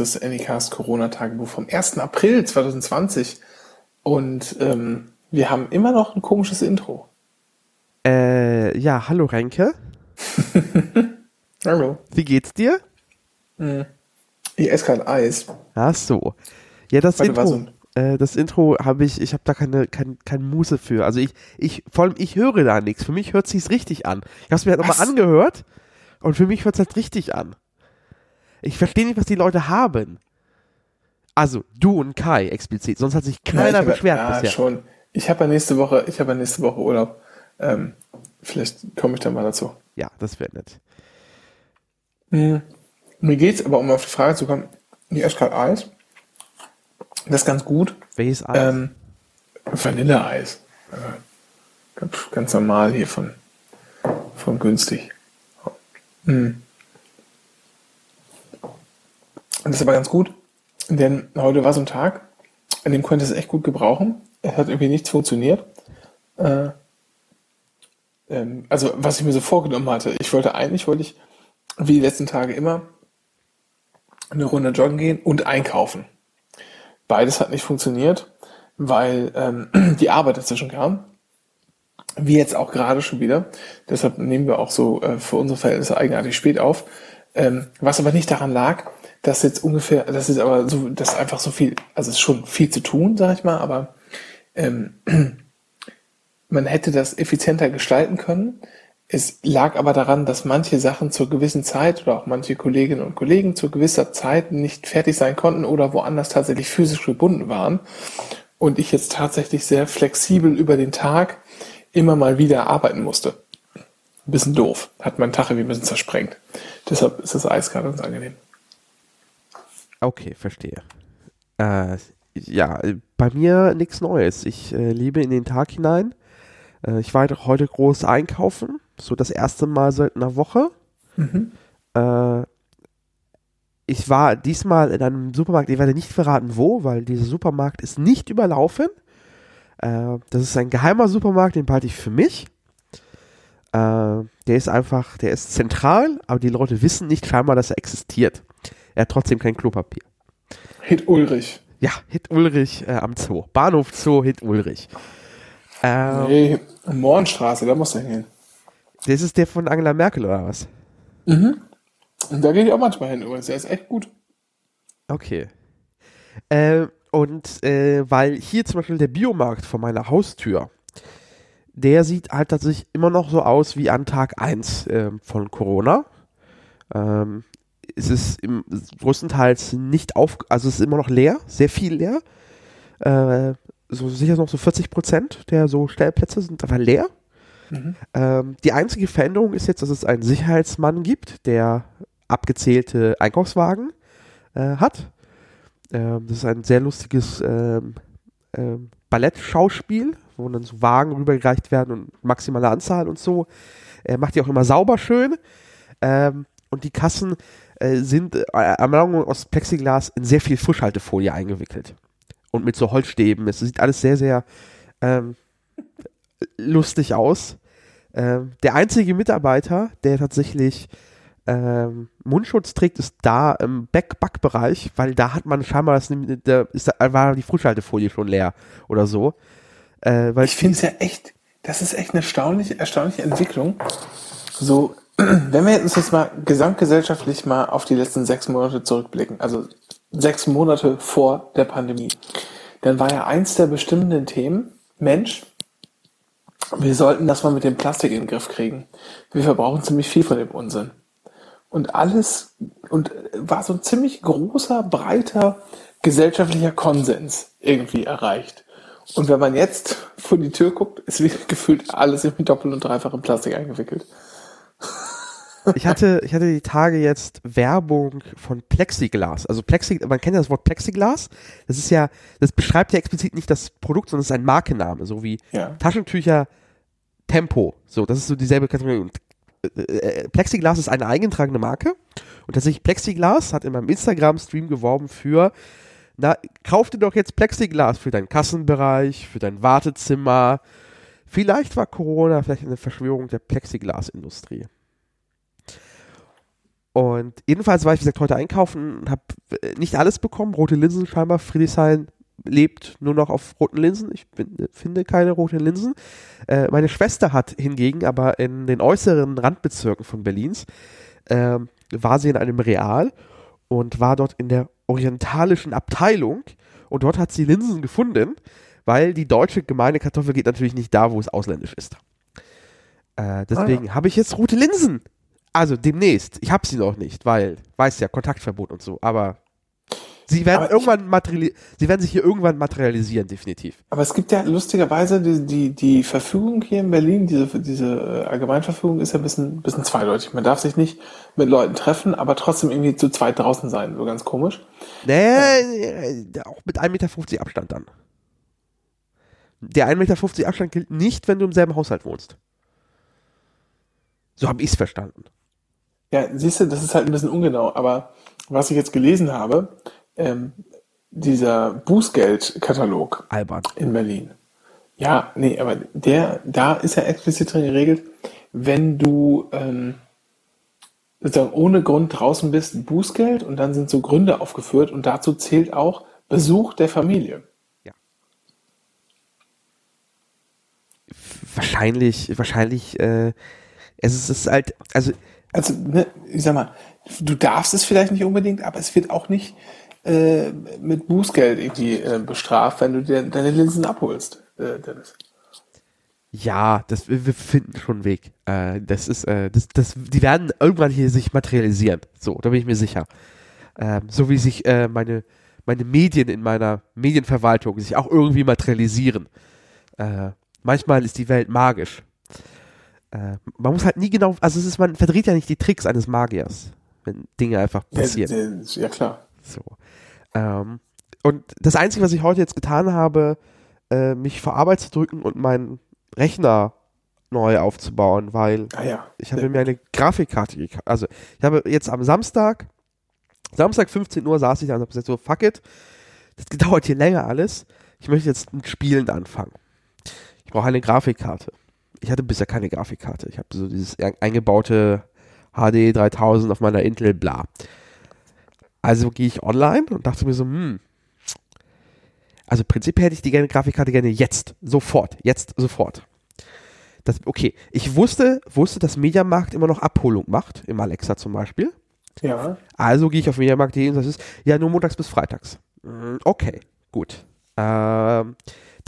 ist das Anycast Corona-Tagebuch vom 1. April 2020. Und ähm, wir haben immer noch ein komisches Intro. Äh, ja, hallo Renke. hallo. Wie geht's dir? Hm. Ich esse gerade Eis. Ach so. Ja, das Warte, Intro. Äh, das Intro habe ich, ich habe da keine, kein, kein Muse für. Also ich, ich, vor allem ich höre da nichts. Für mich hört sich's richtig an. Ich habe es mir halt nochmal angehört und für mich hört es halt richtig an. Ich verstehe nicht, was die Leute haben. Also du und Kai explizit, sonst hat sich keiner ja, beschwert ja, bisher. schon. Ich habe ja nächste Woche, ich habe ja nächste Woche Urlaub. Ähm, vielleicht komme ich dann mal dazu. Ja, das wäre nett. Hm. Mir geht's aber, um auf die Frage zu kommen, die esse gerade Eis. Das ist ganz gut. Welches Eis? Ähm, Vanilleeis. Äh, ganz normal hier von, von günstig. Hm. Das ist aber ganz gut, denn heute war so ein Tag, an dem konnte es echt gut gebrauchen. Es hat irgendwie nichts funktioniert. Äh, ähm, also was ich mir so vorgenommen hatte, ich wollte eigentlich, wollte ich, wie die letzten Tage immer, eine Runde joggen gehen und einkaufen. Beides hat nicht funktioniert, weil ähm, die Arbeit dazwischen kam. Wie jetzt auch gerade schon wieder. Deshalb nehmen wir auch so äh, für unsere Verhältnisse eigenartig spät auf. Ähm, was aber nicht daran lag, dass jetzt ungefähr, das ist aber so, das ist einfach so viel, also es ist schon viel zu tun, sag ich mal, aber ähm, man hätte das effizienter gestalten können. Es lag aber daran, dass manche Sachen zur gewissen Zeit oder auch manche Kolleginnen und Kollegen zu gewisser Zeit nicht fertig sein konnten oder woanders tatsächlich physisch gebunden waren. Und ich jetzt tatsächlich sehr flexibel über den Tag immer mal wieder arbeiten musste. Ein bisschen doof. Hat mein Tag irgendwie ein bisschen zersprengt. Deshalb ist das Eis gerade ganz angenehm. Okay, verstehe. Äh, ja, bei mir nichts Neues. Ich äh, lebe in den Tag hinein. Äh, ich war heute groß einkaufen so das erste Mal seit einer Woche. Mhm. Äh, ich war diesmal in einem Supermarkt, ich werde nicht verraten wo, weil dieser Supermarkt ist nicht überlaufen. Äh, das ist ein geheimer Supermarkt, den behalte ich für mich. Äh, der ist einfach, der ist zentral, aber die Leute wissen nicht scheinbar, dass er existiert. Er hat trotzdem kein Klopapier. Hit Ulrich. Ja, Hit Ulrich äh, am Zoo. Bahnhof Zoo Hit Ulrich. Ähm, nee, Mohrenstraße, da muss er hin. Das ist der von Angela Merkel oder was? Mhm. Und da gehe ich auch manchmal hin übrigens. Der ist echt gut. Okay. Äh, und äh, weil hier zum Beispiel der Biomarkt vor meiner Haustür, der sieht halt tatsächlich immer noch so aus wie an Tag 1 äh, von Corona. Ähm, es ist im größtenteils nicht auf, also es ist immer noch leer, sehr viel leer. Äh, so sicher noch so 40 Prozent der so Stellplätze sind aber leer. Mhm. Ähm, die einzige Veränderung ist jetzt, dass es einen Sicherheitsmann gibt, der abgezählte Einkaufswagen äh, hat. Ähm, das ist ein sehr lustiges ähm, ähm, Ballettschauspiel, wo dann so Wagen rübergereicht werden und maximale Anzahl und so. Er macht die auch immer sauber schön. Ähm, und die Kassen äh, sind äh, Ermangelung aus Plexiglas in sehr viel Frischhaltefolie eingewickelt. Und mit so Holzstäben. Es sieht alles sehr, sehr ähm, lustig aus. Ähm, der einzige Mitarbeiter, der tatsächlich ähm, Mundschutz trägt, ist da im Back-Back-Bereich, weil da hat man scheinbar, das, da ist, da war die Frischhaltefolie schon leer oder so. Äh, ich finde es ja echt, das ist echt eine erstaunliche, erstaunliche Entwicklung. So, wenn wir uns jetzt mal gesamtgesellschaftlich mal auf die letzten sechs Monate zurückblicken, also sechs Monate vor der Pandemie, dann war ja eins der bestimmenden Themen, Mensch, wir sollten das mal mit dem Plastik in den Griff kriegen. Wir verbrauchen ziemlich viel von dem Unsinn. Und alles, und war so ein ziemlich großer, breiter gesellschaftlicher Konsens irgendwie erreicht. Und wenn man jetzt vor die Tür guckt, ist gefühlt alles in doppel- und dreifachem Plastik eingewickelt. Ich hatte, ich hatte die Tage jetzt Werbung von Plexiglas. Also Plexi, man kennt ja das Wort Plexiglas. Das ist ja, das beschreibt ja explizit nicht das Produkt, sondern es ist ein Markenname, so wie ja. Taschentücher Tempo. So, das ist so dieselbe Kategorie. Und, äh, äh, Plexiglas ist eine eingetragene Marke. Und tatsächlich Plexiglas hat in meinem Instagram-Stream geworben für, na, kauf dir doch jetzt Plexiglas für deinen Kassenbereich, für dein Wartezimmer. Vielleicht war Corona vielleicht eine Verschwörung der Plexiglas-Industrie. Und jedenfalls war ich, wie gesagt, heute einkaufen und habe äh, nicht alles bekommen. Rote Linsen scheinbar. Friedrichshain lebt nur noch auf roten Linsen. Ich bin, finde keine roten Linsen. Äh, meine Schwester hat hingegen aber in den äußeren Randbezirken von Berlins äh, war sie in einem Real und war dort in der orientalischen Abteilung und dort hat sie Linsen gefunden, weil die deutsche gemeine Kartoffel geht natürlich nicht da, wo es ausländisch ist. Äh, deswegen ah, ja. habe ich jetzt rote Linsen. Also demnächst. Ich habe sie noch nicht, weil, weiß ja, Kontaktverbot und so, aber sie werden aber irgendwann materiali sie werden sich hier irgendwann materialisieren, definitiv. Aber es gibt ja lustigerweise die, die, die Verfügung hier in Berlin, diese, diese äh, Allgemeinverfügung ist ja ein bisschen, bisschen zweideutig. Man darf sich nicht mit Leuten treffen, aber trotzdem irgendwie zu zweit draußen sein. So ganz komisch. Nee, äh, auch mit 1,50 Meter Abstand dann. Der 1,50 Meter Abstand gilt nicht, wenn du im selben Haushalt wohnst. So habe ich es verstanden. Ja, siehst du, das ist halt ein bisschen ungenau, aber was ich jetzt gelesen habe, ähm, dieser Bußgeldkatalog Albert. in Berlin. Ja, nee, aber der, da ist ja explizit drin geregelt, wenn du ähm, sozusagen ohne Grund draußen bist, Bußgeld und dann sind so Gründe aufgeführt und dazu zählt auch Besuch der Familie. Ja. Wahrscheinlich, wahrscheinlich, äh, es ist, halt, also also, ne, ich sag mal, du darfst es vielleicht nicht unbedingt, aber es wird auch nicht äh, mit Bußgeld irgendwie äh, bestraft, wenn du dir deine Linsen abholst, äh, Dennis. Ja, das, wir finden schon einen Weg. Äh, das ist, äh, das, das, die werden irgendwann hier sich materialisieren. So, da bin ich mir sicher. Ähm, so wie sich äh, meine, meine Medien in meiner Medienverwaltung sich auch irgendwie materialisieren. Äh, manchmal ist die Welt magisch. Äh, man muss halt nie genau, also es ist, man verdreht ja nicht die Tricks eines Magiers, wenn Dinge einfach passieren. Ja, ja klar. So. Ähm, und das Einzige, was ich heute jetzt getan habe, äh, mich vor Arbeit zu drücken und meinen Rechner neu aufzubauen, weil ah, ja. ich habe ja. mir eine Grafikkarte gekauft. Also ich habe jetzt am Samstag, Samstag 15 Uhr saß ich da und habe gesagt, so fuck it, das dauert hier länger alles. Ich möchte jetzt mit Spielen anfangen. Ich brauche eine Grafikkarte ich hatte bisher keine Grafikkarte. Ich habe so dieses eingebaute HD 3000 auf meiner Intel, bla. Also gehe ich online und dachte mir so, hm, also prinzipiell hätte ich die Grafikkarte gerne jetzt, sofort, jetzt, sofort. Das, okay, ich wusste, wusste, dass Mediamarkt immer noch Abholung macht, im Alexa zum Beispiel. Ja. Also gehe ich auf Mediamarkt.de und das ist ja nur montags bis freitags. Hm, okay, gut. Ähm,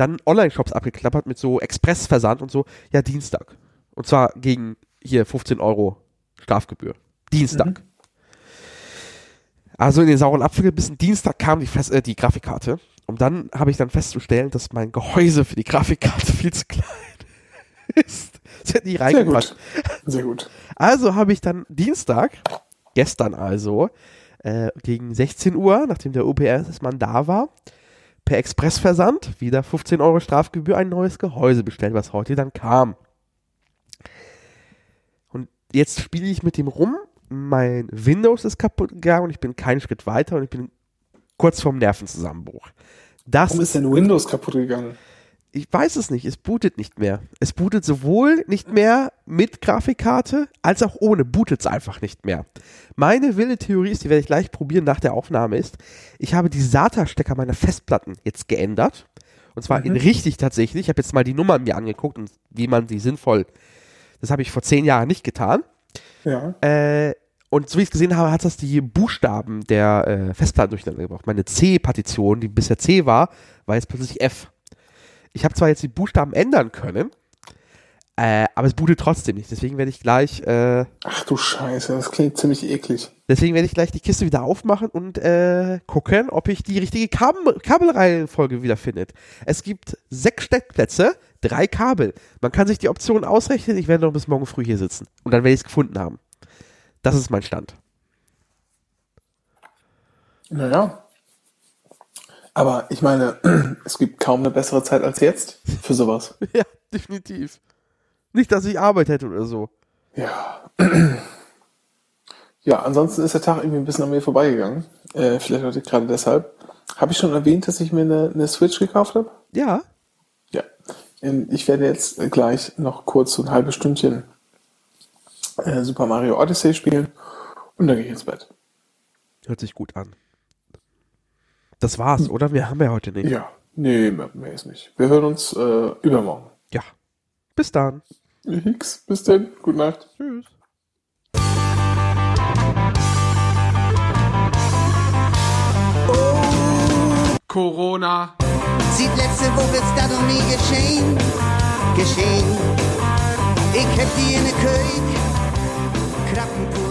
dann Online-Shops abgeklappert mit so Expressversand und so. Ja, Dienstag. Und zwar gegen hier 15 Euro Strafgebühr. Dienstag. Mhm. Also in den sauren Apfel gebissen. Dienstag kam die, Fest äh, die Grafikkarte. Und dann habe ich dann festzustellen, dass mein Gehäuse für die Grafikkarte viel zu klein ist. Das hätte nicht reingepasst. Sehr gut. Sehr gut. Also habe ich dann Dienstag, gestern also, äh, gegen 16 Uhr, nachdem der UPS-Mann da war, per Expressversand, wieder 15 Euro Strafgebühr, ein neues Gehäuse bestellt, was heute dann kam. Und jetzt spiele ich mit dem rum. Mein Windows ist kaputt gegangen und ich bin keinen Schritt weiter und ich bin kurz vorm Nervenzusammenbruch. Das Warum ist denn Windows kaputt gegangen? Ich weiß es nicht, es bootet nicht mehr. Es bootet sowohl nicht mehr mit Grafikkarte als auch ohne, bootet es einfach nicht mehr. Meine wilde Theorie ist, die werde ich gleich probieren nach der Aufnahme, ist, ich habe die SATA-Stecker meiner Festplatten jetzt geändert. Und zwar mhm. in richtig tatsächlich. Ich habe jetzt mal die Nummern mir angeguckt und wie man die sinnvoll, das habe ich vor zehn Jahren nicht getan. Ja. Äh, und so wie ich es gesehen habe, hat das die Buchstaben der äh, Festplatten durcheinander gebracht. Meine C-Partition, die bisher C war, war jetzt plötzlich F. Ich habe zwar jetzt die Buchstaben ändern können, äh, aber es bootet trotzdem nicht. Deswegen werde ich gleich. Äh, Ach du Scheiße, das klingt ziemlich eklig. Deswegen werde ich gleich die Kiste wieder aufmachen und äh, gucken, ob ich die richtige Kabel Kabelreihenfolge wiederfindet. Es gibt sechs Steckplätze, drei Kabel. Man kann sich die Option ausrechnen. Ich werde noch bis morgen früh hier sitzen. Und dann werde ich es gefunden haben. Das ist mein Stand. Naja, aber ich meine, es gibt kaum eine bessere Zeit als jetzt für sowas. Ja, definitiv. Nicht, dass ich Arbeit hätte oder so. Ja. Ja, ansonsten ist der Tag irgendwie ein bisschen an mir vorbeigegangen. Äh, vielleicht heute gerade deshalb. Habe ich schon erwähnt, dass ich mir eine, eine Switch gekauft habe? Ja. Ja. Ähm, ich werde jetzt gleich noch kurz so ein halbes Stündchen äh, Super Mario Odyssey spielen Und dann gehe ich ins Bett. Hört sich gut an. Das war's, oder? Wir haben ja heute nicht. Ja, nee, mehr, ist nicht. Wir hören uns äh, übermorgen. Ja. Bis dann. Nix. Bis dann. Gute Nacht. Tschüss. Corona. Sieht letzte Woche ist das noch nie geschehen. Geschehen. Ich hab die in der König. Krappenpuren sehen.